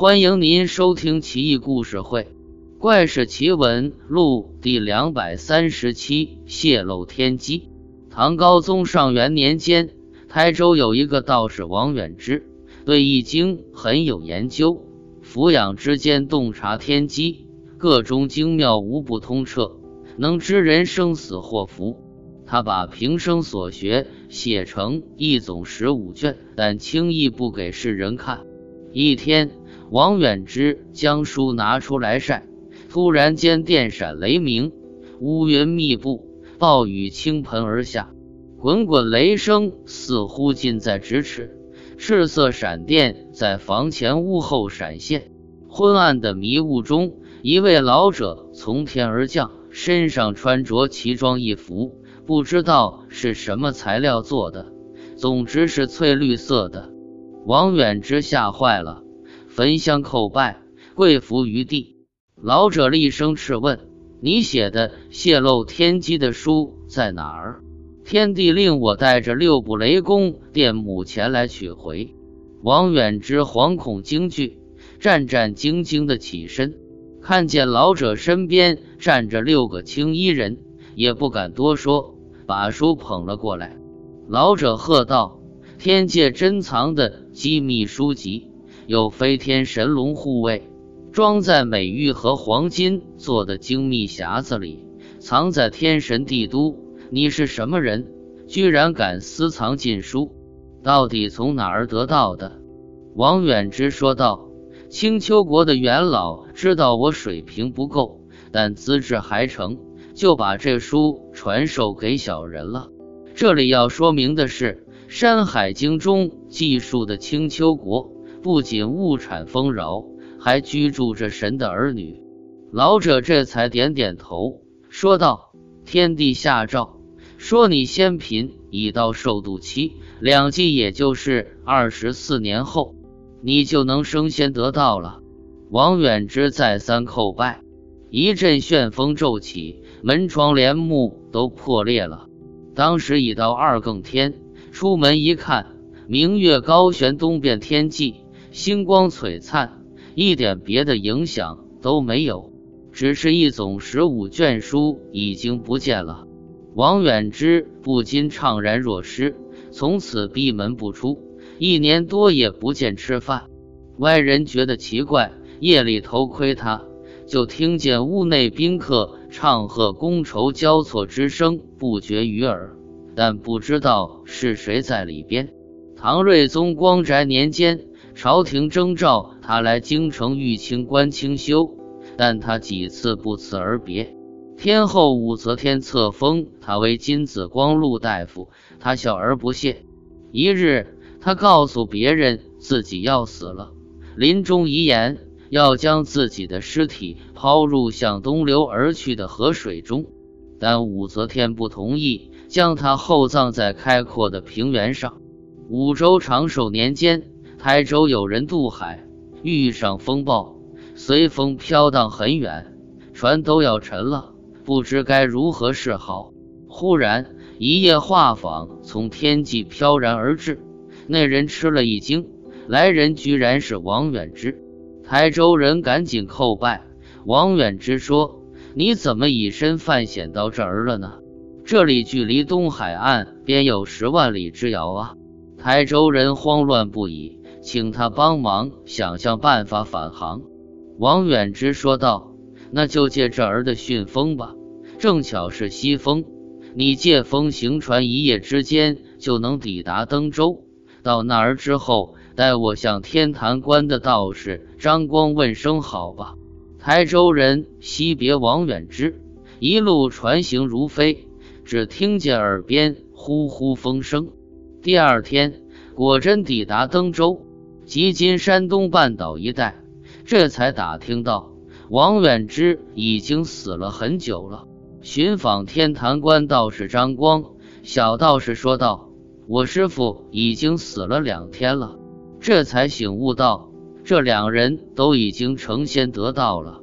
欢迎您收听《奇异故事会·怪事奇闻录》第两百三十七泄露天机。唐高宗上元年间，台州有一个道士王远之，对易经很有研究，俯仰之间洞察天机，各种精妙无不通彻，能知人生死祸福。他把平生所学写成一总十五卷，但轻易不给世人看。一天。王远之将书拿出来晒，突然间电闪雷鸣，乌云密布，暴雨倾盆而下，滚滚雷声似乎近在咫尺，赤色闪电在房前屋后闪现。昏暗的迷雾中，一位老者从天而降，身上穿着奇装异服，不知道是什么材料做的，总之是翠绿色的。王远之吓坏了。焚香叩拜，跪伏于地。老者厉声斥问：“你写的泄露天机的书在哪儿？天帝令我带着六部雷公电母前来取回。”王远之惶恐惊惧，战战兢兢地起身，看见老者身边站着六个青衣人，也不敢多说，把书捧了过来。老者喝道：“天界珍藏的机密书籍。”有飞天神龙护卫，装在美玉和黄金做的精密匣子里，藏在天神帝都。你是什么人？居然敢私藏禁书？到底从哪儿得到的？王远之说道：“青丘国的元老知道我水平不够，但资质还成，就把这书传授给小人了。这里要说明的是，《山海经》中记述的青丘国。”不仅物产丰饶，还居住着神的儿女。老者这才点点头，说道：“天帝下诏，说你先嫔已到受度期，两季也就是二十四年后，你就能升仙得道了。”王远之再三叩拜，一阵旋风骤起，门窗帘幕都破裂了。当时已到二更天，出门一看，明月高悬，东边天际。星光璀璨，一点别的影响都没有，只是一总十五卷书已经不见了。王远之不禁怅然若失，从此闭门不出，一年多也不见吃饭。外人觉得奇怪，夜里偷窥他，就听见屋内宾客唱和觥筹交错之声不绝于耳，但不知道是谁在里边。唐睿宗光宅年间。朝廷征召他来京城玉清观清修，但他几次不辞而别。天后武则天册封他为金紫光禄大夫，他笑而不谢。一日，他告诉别人自己要死了，临终遗言要将自己的尸体抛入向东流而去的河水中，但武则天不同意，将他厚葬在开阔的平原上。武周长寿年间。台州有人渡海，遇上风暴，随风飘荡很远，船都要沉了，不知该如何是好。忽然，一叶画舫从天际飘然而至，那人吃了一惊，来人居然是王远之。台州人赶紧叩拜。王远之说：“你怎么以身犯险到这儿了呢？这里距离东海岸边有十万里之遥啊！”台州人慌乱不已。请他帮忙想想办法返航。王远之说道：“那就借这儿的旋风吧，正巧是西风。你借风行船，一夜之间就能抵达登州。到那儿之后，待我向天坛关的道士张光问声好吧。”台州人惜别王远之，一路船行如飞，只听见耳边呼呼风声。第二天，果真抵达登州。及今山东半岛一带，这才打听到王远之已经死了很久了。寻访天坛观道士张光，小道士说道：“我师傅已经死了两天了。”这才醒悟到，这两人都已经成仙得道了。